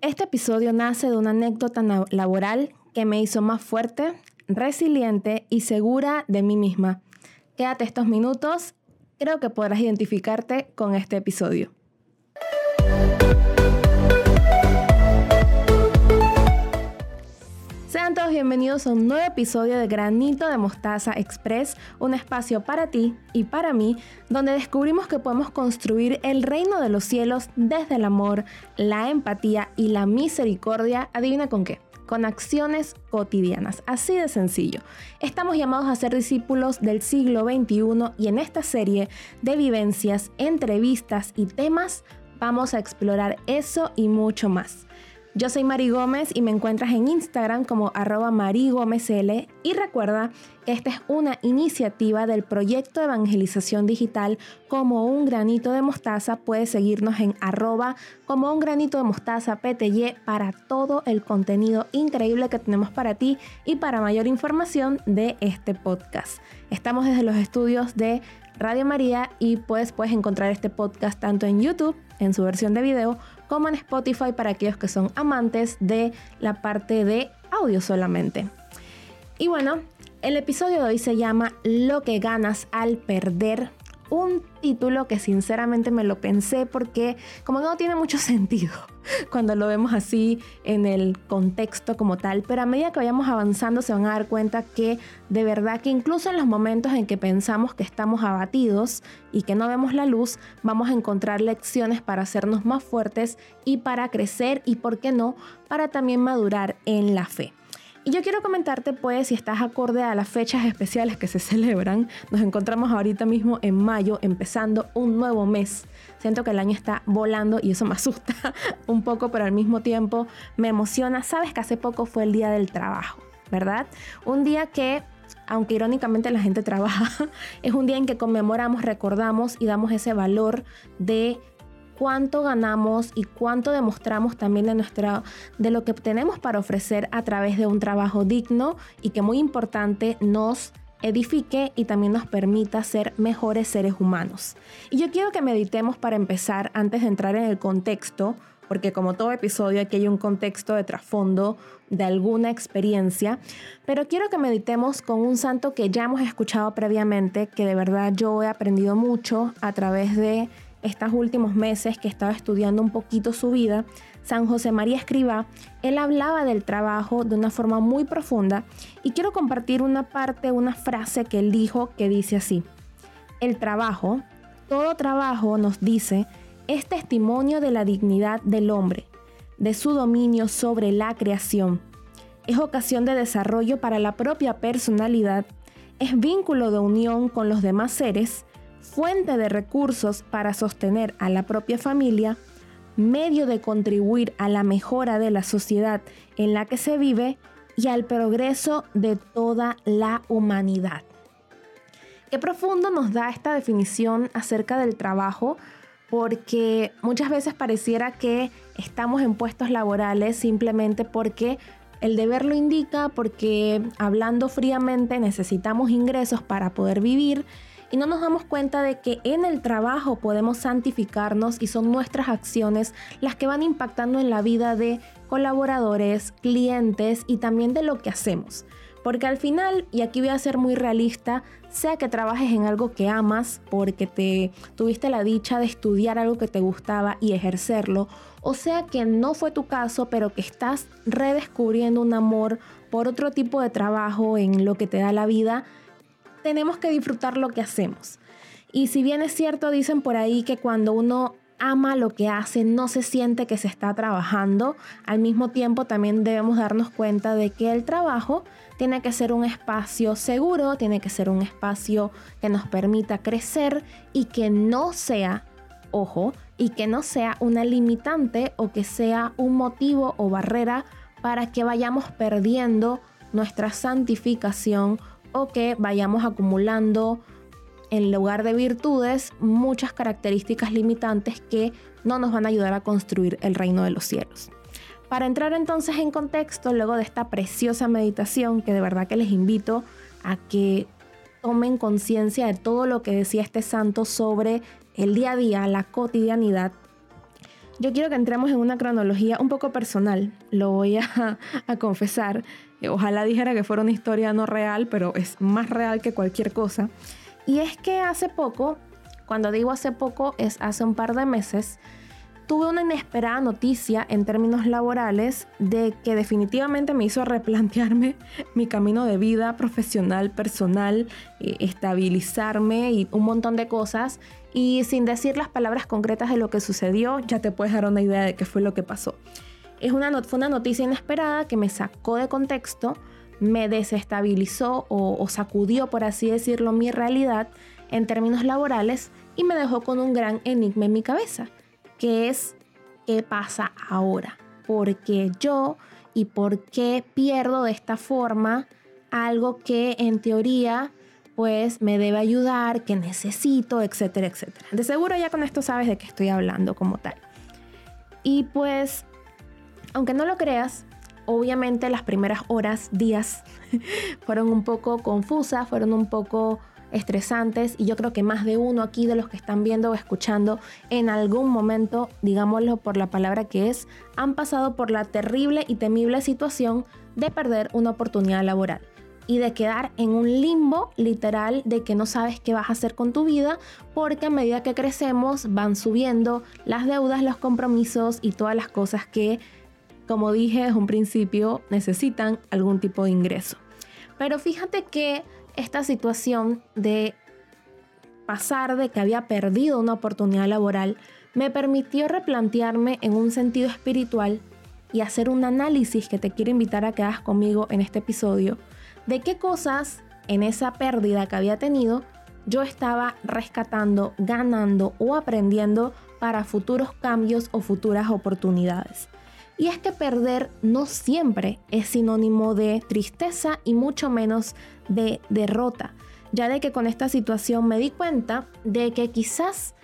Este episodio nace de una anécdota laboral que me hizo más fuerte, resiliente y segura de mí misma. Quédate estos minutos, creo que podrás identificarte con este episodio. Todos bienvenidos a un nuevo episodio de Granito de Mostaza Express, un espacio para ti y para mí, donde descubrimos que podemos construir el reino de los cielos desde el amor, la empatía y la misericordia. Adivina con qué con acciones cotidianas. Así de sencillo. Estamos llamados a ser discípulos del siglo XXI y en esta serie de vivencias, entrevistas y temas vamos a explorar eso y mucho más. Yo soy Mari Gómez y me encuentras en Instagram como arroba marigomezl y recuerda que esta es una iniciativa del proyecto evangelización digital como un granito de mostaza. Puedes seguirnos en arroba como un granito de mostaza PTY para todo el contenido increíble que tenemos para ti y para mayor información de este podcast. Estamos desde los estudios de Radio María y puedes encontrar este podcast tanto en YouTube en su versión de video como en Spotify para aquellos que son amantes de la parte de audio solamente. Y bueno, el episodio de hoy se llama Lo que ganas al perder un título que sinceramente me lo pensé porque como no tiene mucho sentido cuando lo vemos así en el contexto como tal, pero a medida que vayamos avanzando se van a dar cuenta que de verdad que incluso en los momentos en que pensamos que estamos abatidos y que no vemos la luz, vamos a encontrar lecciones para hacernos más fuertes y para crecer y, por qué no, para también madurar en la fe. Y yo quiero comentarte, pues, si estás acorde a las fechas especiales que se celebran, nos encontramos ahorita mismo en mayo, empezando un nuevo mes. Siento que el año está volando y eso me asusta un poco, pero al mismo tiempo me emociona. Sabes que hace poco fue el Día del Trabajo, ¿verdad? Un día que aunque irónicamente la gente trabaja, es un día en que conmemoramos, recordamos y damos ese valor de cuánto ganamos y cuánto demostramos también de, nuestra, de lo que tenemos para ofrecer a través de un trabajo digno y que muy importante nos edifique y también nos permita ser mejores seres humanos. Y yo quiero que meditemos para empezar, antes de entrar en el contexto, porque como todo episodio aquí hay un contexto de trasfondo de alguna experiencia, pero quiero que meditemos con un santo que ya hemos escuchado previamente, que de verdad yo he aprendido mucho a través de estos últimos meses que estaba estudiando un poquito su vida, San José María Escriba, él hablaba del trabajo de una forma muy profunda y quiero compartir una parte, una frase que él dijo que dice así, el trabajo, todo trabajo nos dice, es testimonio de la dignidad del hombre, de su dominio sobre la creación, es ocasión de desarrollo para la propia personalidad, es vínculo de unión con los demás seres, fuente de recursos para sostener a la propia familia, medio de contribuir a la mejora de la sociedad en la que se vive y al progreso de toda la humanidad. Qué profundo nos da esta definición acerca del trabajo, porque muchas veces pareciera que estamos en puestos laborales simplemente porque el deber lo indica, porque hablando fríamente necesitamos ingresos para poder vivir y no nos damos cuenta de que en el trabajo podemos santificarnos y son nuestras acciones las que van impactando en la vida de colaboradores, clientes y también de lo que hacemos. Porque al final, y aquí voy a ser muy realista, sea que trabajes en algo que amas porque te tuviste la dicha de estudiar algo que te gustaba y ejercerlo, o sea que no fue tu caso, pero que estás redescubriendo un amor por otro tipo de trabajo en lo que te da la vida, tenemos que disfrutar lo que hacemos. Y si bien es cierto, dicen por ahí que cuando uno ama lo que hace, no se siente que se está trabajando, al mismo tiempo también debemos darnos cuenta de que el trabajo tiene que ser un espacio seguro, tiene que ser un espacio que nos permita crecer y que no sea, ojo, y que no sea una limitante o que sea un motivo o barrera para que vayamos perdiendo nuestra santificación o que vayamos acumulando en lugar de virtudes muchas características limitantes que no nos van a ayudar a construir el reino de los cielos. Para entrar entonces en contexto, luego de esta preciosa meditación, que de verdad que les invito a que tomen conciencia de todo lo que decía este santo sobre el día a día, la cotidianidad, yo quiero que entremos en una cronología un poco personal, lo voy a, a confesar. Ojalá dijera que fuera una historia no real, pero es más real que cualquier cosa. Y es que hace poco, cuando digo hace poco, es hace un par de meses, tuve una inesperada noticia en términos laborales de que definitivamente me hizo replantearme mi camino de vida profesional, personal, eh, estabilizarme y un montón de cosas. Y sin decir las palabras concretas de lo que sucedió, ya te puedes dar una idea de qué fue lo que pasó. Es una, fue una noticia inesperada que me sacó de contexto, me desestabilizó o, sacudió, por así decirlo, mi realidad en términos laborales y me dejó con un gran enigma en mi cabeza que es qué pasa ahora, por qué yo y por qué pierdo de esta forma algo que en teoría pues me debe ayudar, que necesito, etcétera, etcétera. De seguro ya con esto sabes de qué estoy hablando como tal. Y pues, aunque no lo creas, obviamente las primeras horas, días, fueron un poco confusas, fueron un poco estresantes y yo creo que más de uno aquí de los que están viendo o escuchando en algún momento, digámoslo por la palabra que es, han pasado por la terrible y temible situación de perder una oportunidad laboral y de quedar en un limbo literal de que no sabes qué vas a hacer con tu vida porque a medida que crecemos van subiendo las deudas, los compromisos y todas las cosas que, como dije desde un principio, necesitan algún tipo de ingreso. Pero fíjate que esta situación de pasar de que había perdido una oportunidad laboral me permitió replantearme en un sentido espiritual y hacer un análisis que te quiero invitar a que hagas conmigo en este episodio de qué cosas en esa pérdida que había tenido yo estaba rescatando, ganando o aprendiendo para futuros cambios o futuras oportunidades. Y es que perder no siempre es sinónimo de tristeza y mucho menos de derrota, ya de que con esta situación me di cuenta de que quizás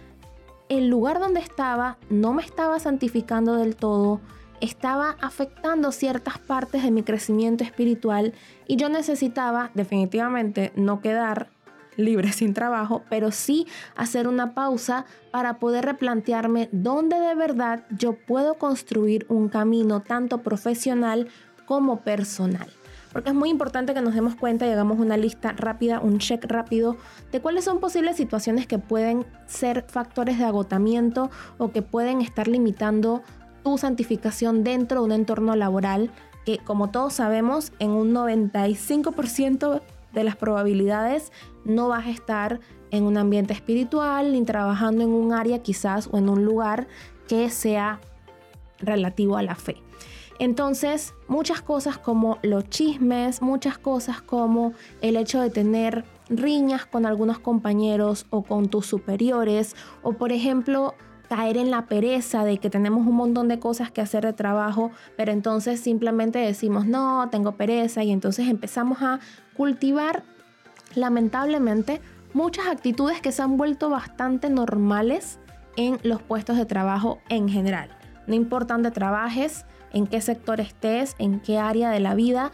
el lugar donde estaba no me estaba santificando del todo, estaba afectando ciertas partes de mi crecimiento espiritual y yo necesitaba definitivamente no quedar libre sin trabajo, pero sí hacer una pausa para poder replantearme dónde de verdad yo puedo construir un camino tanto profesional como personal. Porque es muy importante que nos demos cuenta y hagamos una lista rápida, un check rápido de cuáles son posibles situaciones que pueden ser factores de agotamiento o que pueden estar limitando tu santificación dentro de un entorno laboral que como todos sabemos en un 95% de las probabilidades no vas a estar en un ambiente espiritual ni trabajando en un área quizás o en un lugar que sea relativo a la fe. Entonces, muchas cosas como los chismes, muchas cosas como el hecho de tener riñas con algunos compañeros o con tus superiores, o por ejemplo, caer en la pereza de que tenemos un montón de cosas que hacer de trabajo, pero entonces simplemente decimos, no, tengo pereza y entonces empezamos a cultivar, lamentablemente, muchas actitudes que se han vuelto bastante normales en los puestos de trabajo en general. No importa dónde trabajes, en qué sector estés, en qué área de la vida,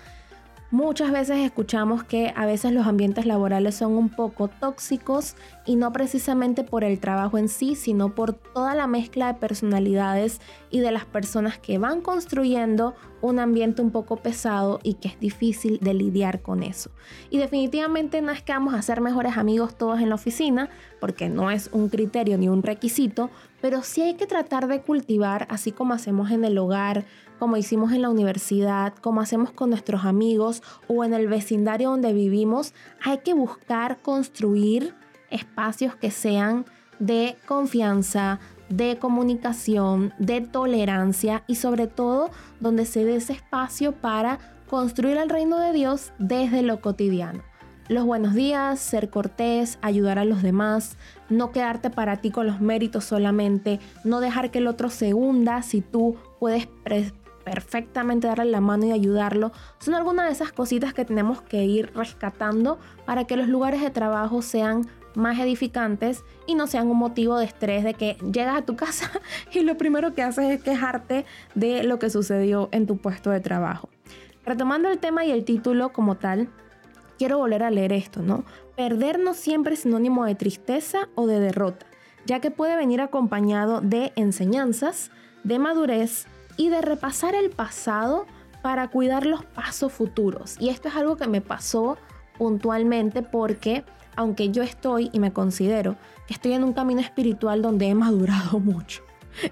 Muchas veces escuchamos que a veces los ambientes laborales son un poco tóxicos y no precisamente por el trabajo en sí, sino por toda la mezcla de personalidades y de las personas que van construyendo un ambiente un poco pesado y que es difícil de lidiar con eso. Y definitivamente no es que vamos a ser mejores amigos todos en la oficina, porque no es un criterio ni un requisito, pero sí hay que tratar de cultivar, así como hacemos en el hogar, como hicimos en la universidad, como hacemos con nuestros amigos o en el vecindario donde vivimos, hay que buscar construir espacios que sean de confianza, de comunicación, de tolerancia y sobre todo donde se dé ese espacio para construir el reino de Dios desde lo cotidiano. Los buenos días, ser cortés, ayudar a los demás, no quedarte para ti con los méritos solamente, no dejar que el otro se hunda si tú puedes perfectamente darle la mano y ayudarlo, son algunas de esas cositas que tenemos que ir rescatando para que los lugares de trabajo sean más edificantes y no sean un motivo de estrés de que llegas a tu casa y lo primero que haces es quejarte de lo que sucedió en tu puesto de trabajo. Retomando el tema y el título como tal, quiero volver a leer esto, ¿no? Perder no siempre es sinónimo de tristeza o de derrota, ya que puede venir acompañado de enseñanzas, de madurez y de repasar el pasado para cuidar los pasos futuros. Y esto es algo que me pasó puntualmente porque aunque yo estoy y me considero que estoy en un camino espiritual donde he madurado mucho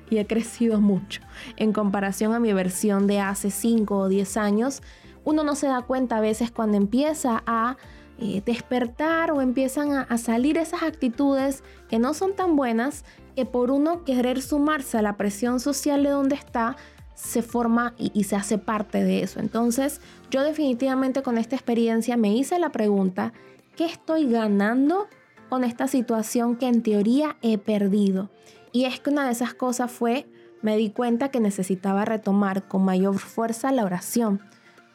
y he crecido mucho en comparación a mi versión de hace 5 o 10 años, uno no se da cuenta a veces cuando empieza a eh, despertar o empiezan a, salir esas actitudes que no son tan buenas que por uno querer sumarse a la presión social de donde está, se forma y, y, se hace parte de eso. Entonces, yo definitivamente con esta experiencia me hice la pregunta, ¿qué estoy ganando con esta situación que en teoría he perdido? Y es que una de esas cosas fue, me di cuenta que necesitaba retomar con mayor fuerza la oración,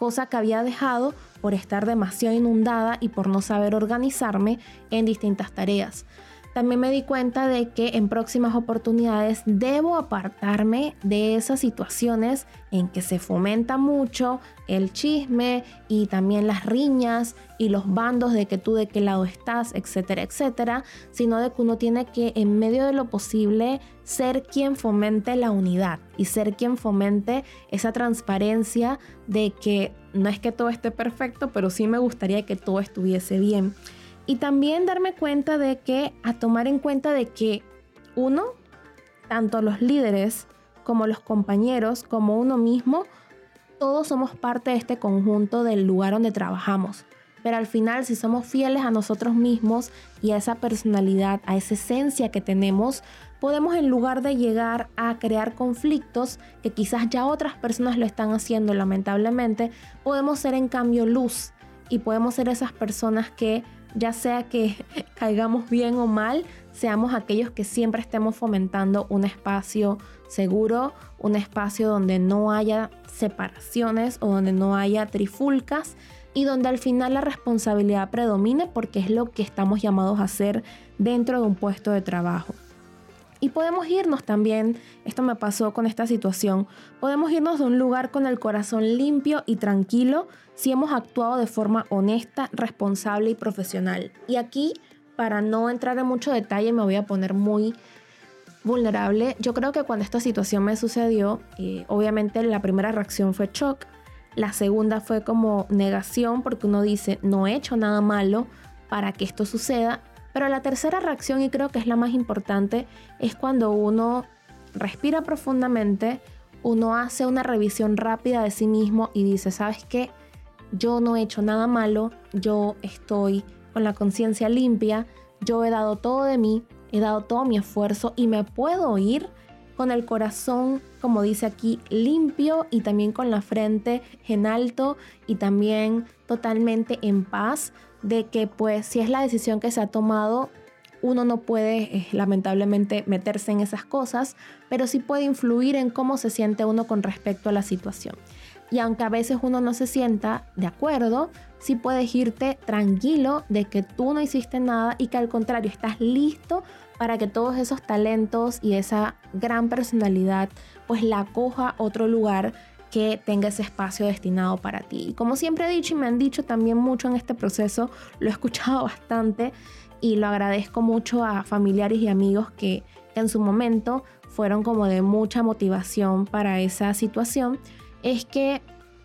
cosa que había dejado por estar demasiado inundada y por no saber organizarme en distintas tareas. También me di cuenta de que en próximas oportunidades debo apartarme de esas situaciones en que se fomenta mucho el chisme y también las riñas y los bandos de que tú de qué lado estás, etcétera, etcétera, sino de que uno tiene que en medio de lo posible ser quien fomente la unidad y ser quien fomente esa transparencia de que no es que todo esté perfecto, pero sí me gustaría que todo estuviese bien. Y también darme cuenta de que, a tomar en cuenta de que uno, tanto los líderes como los compañeros, como uno mismo, todos somos parte de este conjunto del lugar donde trabajamos. Pero al final, si somos fieles a nosotros mismos y a esa personalidad, a esa esencia que tenemos, podemos en lugar de llegar a crear conflictos, que quizás ya otras personas lo están haciendo lamentablemente, podemos ser en cambio luz y podemos ser esas personas que ya sea que caigamos bien o mal, seamos aquellos que siempre estemos fomentando un espacio seguro, un espacio donde no haya separaciones o donde no haya trifulcas y donde al final la responsabilidad predomine porque es lo que estamos llamados a hacer dentro de un puesto de trabajo. Y podemos irnos también, esto me pasó con esta situación, podemos irnos de un lugar con el corazón limpio y tranquilo si hemos actuado de forma honesta, responsable y profesional. Y aquí, para no entrar en mucho detalle, me voy a poner muy vulnerable. Yo creo que cuando esta situación me sucedió, eh, obviamente la primera reacción fue shock, la segunda fue como negación porque uno dice, no he hecho nada malo para que esto suceda pero la tercera reacción, y creo que es la más importante, es cuando uno respira profundamente, uno hace una revisión rápida de sí mismo y dice, ¿sabes qué? Yo no he hecho nada malo, yo estoy con la conciencia limpia, yo he dado todo de mí, he dado todo mi esfuerzo y me puedo ir con el corazón, como dice aquí, limpio y también con la frente en alto y también totalmente en paz de que pues si es la decisión que se ha tomado, uno no puede eh, lamentablemente meterse en esas cosas, pero sí puede influir en cómo se siente uno con respecto a la situación. Y aunque a veces uno no se sienta de acuerdo, sí puedes irte tranquilo de que tú no hiciste nada y que al contrario estás listo para que todos esos talentos y esa gran personalidad pues la coja otro lugar que tenga ese espacio destinado para ti. Y como siempre he dicho y me han dicho también mucho en este proceso, lo he escuchado bastante y lo agradezco mucho a familiares y amigos que, en su momento fueron como de mucha motivación para esa situación, es que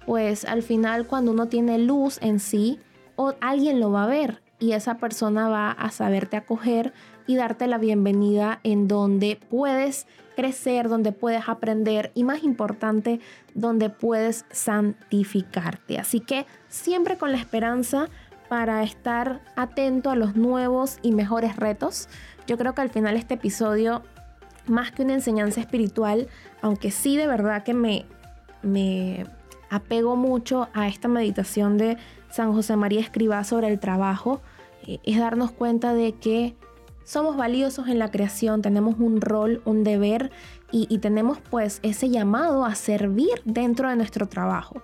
pues al final cuando uno tiene luz en sí, o alguien lo va a ver y esa persona va a saberte acoger y darte la bienvenida en donde puedes crecer, donde puedes aprender y más importante, donde puedes santificarte. Así que siempre con la esperanza para estar atento a los nuevos y mejores retos. Yo creo que al final este episodio, más que una enseñanza espiritual, aunque sí de verdad que me, me apego mucho a esta meditación de San José María Escribá sobre el trabajo, eh, es darnos cuenta de que somos valiosos en la creación, tenemos un rol, un deber y, tenemos pues ese llamado a servir dentro de nuestro trabajo.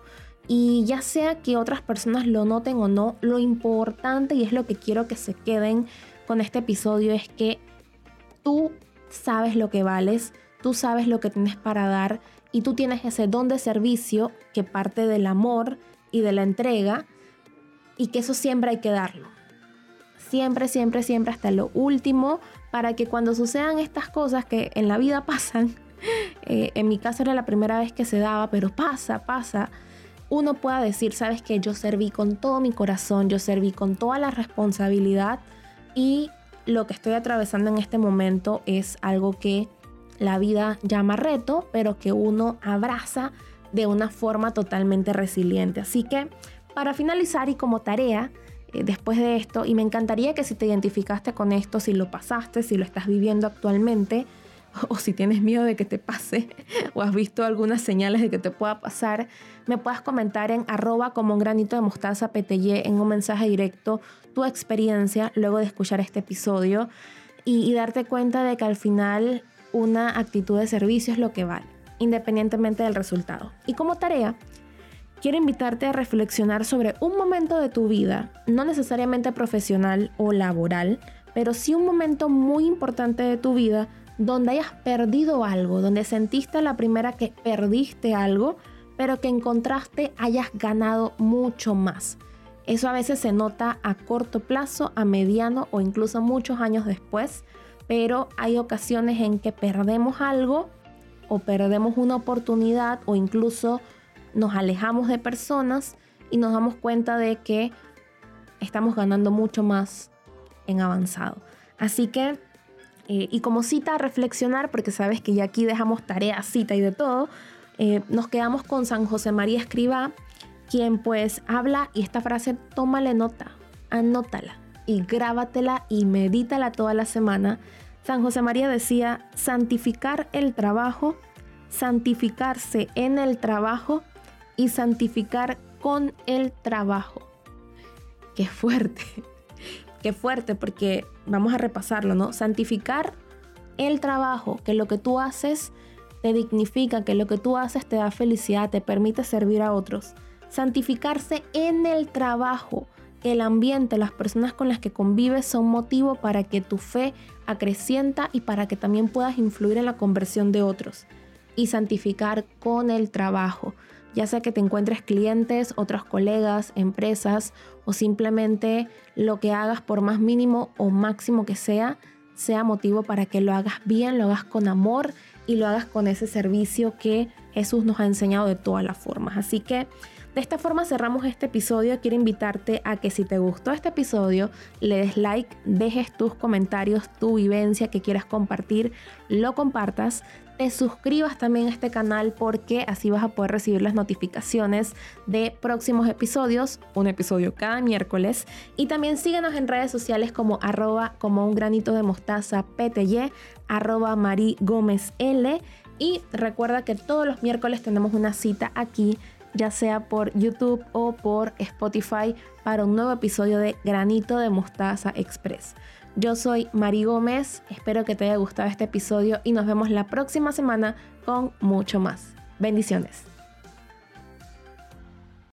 Y ya sea que otras personas lo noten o no, lo importante y es lo que quiero que se queden con este episodio es que tú sabes lo que vales, tú sabes lo que tienes para dar y tú tienes ese don de servicio que parte del amor y de la entrega y que eso siempre hay que darlo. Siempre, siempre, siempre hasta lo último para que cuando sucedan estas cosas que en la vida pasan, eh, en mi caso era la primera vez que se daba, pero pasa, pasa, uno pueda decir, sabes que yo serví con todo mi corazón, yo serví con toda la responsabilidad y lo que estoy atravesando en este momento es algo que la vida llama reto, pero que uno abraza de una forma totalmente resiliente. Así que para finalizar y como tarea, eh, después de esto, y me encantaría que si te identificaste con esto, si lo pasaste, si lo estás viviendo actualmente, o si tienes miedo de que te pase, o has visto algunas señales de que te pueda pasar, me puedas comentar en arroba como un granito de mostaza PTY en un mensaje directo tu experiencia luego de escuchar este episodio y, y darte cuenta de que al final una actitud de servicio es lo que vale, independientemente del resultado. Y como tarea, quiero invitarte a reflexionar sobre un momento de tu vida, no necesariamente profesional o laboral, pero sí un momento muy importante de tu vida donde hayas perdido algo, donde sentiste la primera que perdiste algo, pero que en contraste hayas ganado mucho más. Eso a veces se nota a corto plazo, a mediano o incluso muchos años después, pero hay ocasiones en que perdemos algo o perdemos una oportunidad o incluso nos alejamos de personas y nos damos cuenta de que estamos ganando mucho más en avanzado. Así que, eh, y como cita a reflexionar, porque sabes que ya aquí dejamos tarea, cita y de todo, eh, nos quedamos con San José María Escriba, quien pues habla y esta frase tómale nota, anótala y grábatela y medítala toda la semana. San José María decía, santificar el trabajo, santificarse en el trabajo y santificar con el trabajo. Qué fuerte, qué fuerte, porque vamos a repasarlo, ¿no? Santificar el trabajo, que lo que tú haces te dignifica, que lo que tú haces te da felicidad, te permite servir a otros. Santificarse en el trabajo, el ambiente, las personas con las que convives son motivo para que tu fe acrecienta y para que también puedas influir en la conversión de otros. Y santificar con el trabajo ya sea que te encuentres clientes, otros colegas, empresas o simplemente lo que hagas por más mínimo o máximo que sea, sea motivo para que lo hagas bien, lo hagas con amor y lo hagas con ese servicio que Jesús nos ha enseñado de todas las formas. Así que de esta forma cerramos este episodio. Quiero invitarte a que si te gustó este episodio, le des like, dejes tus comentarios, tu vivencia que quieras compartir, lo compartas te suscribas también a este canal porque así vas a poder recibir las notificaciones de próximos episodios, un episodio cada miércoles. Y también síguenos en redes sociales como arroba como un granito de mostaza PTY, arroba Mari Gómez L. Y recuerda que todos los miércoles tenemos una cita aquí, ya sea por YouTube o por Spotify, para un nuevo episodio de Granito de Mostaza Express. Yo soy Mari Gómez, espero que te haya gustado este episodio y nos vemos la próxima semana con mucho más. Bendiciones.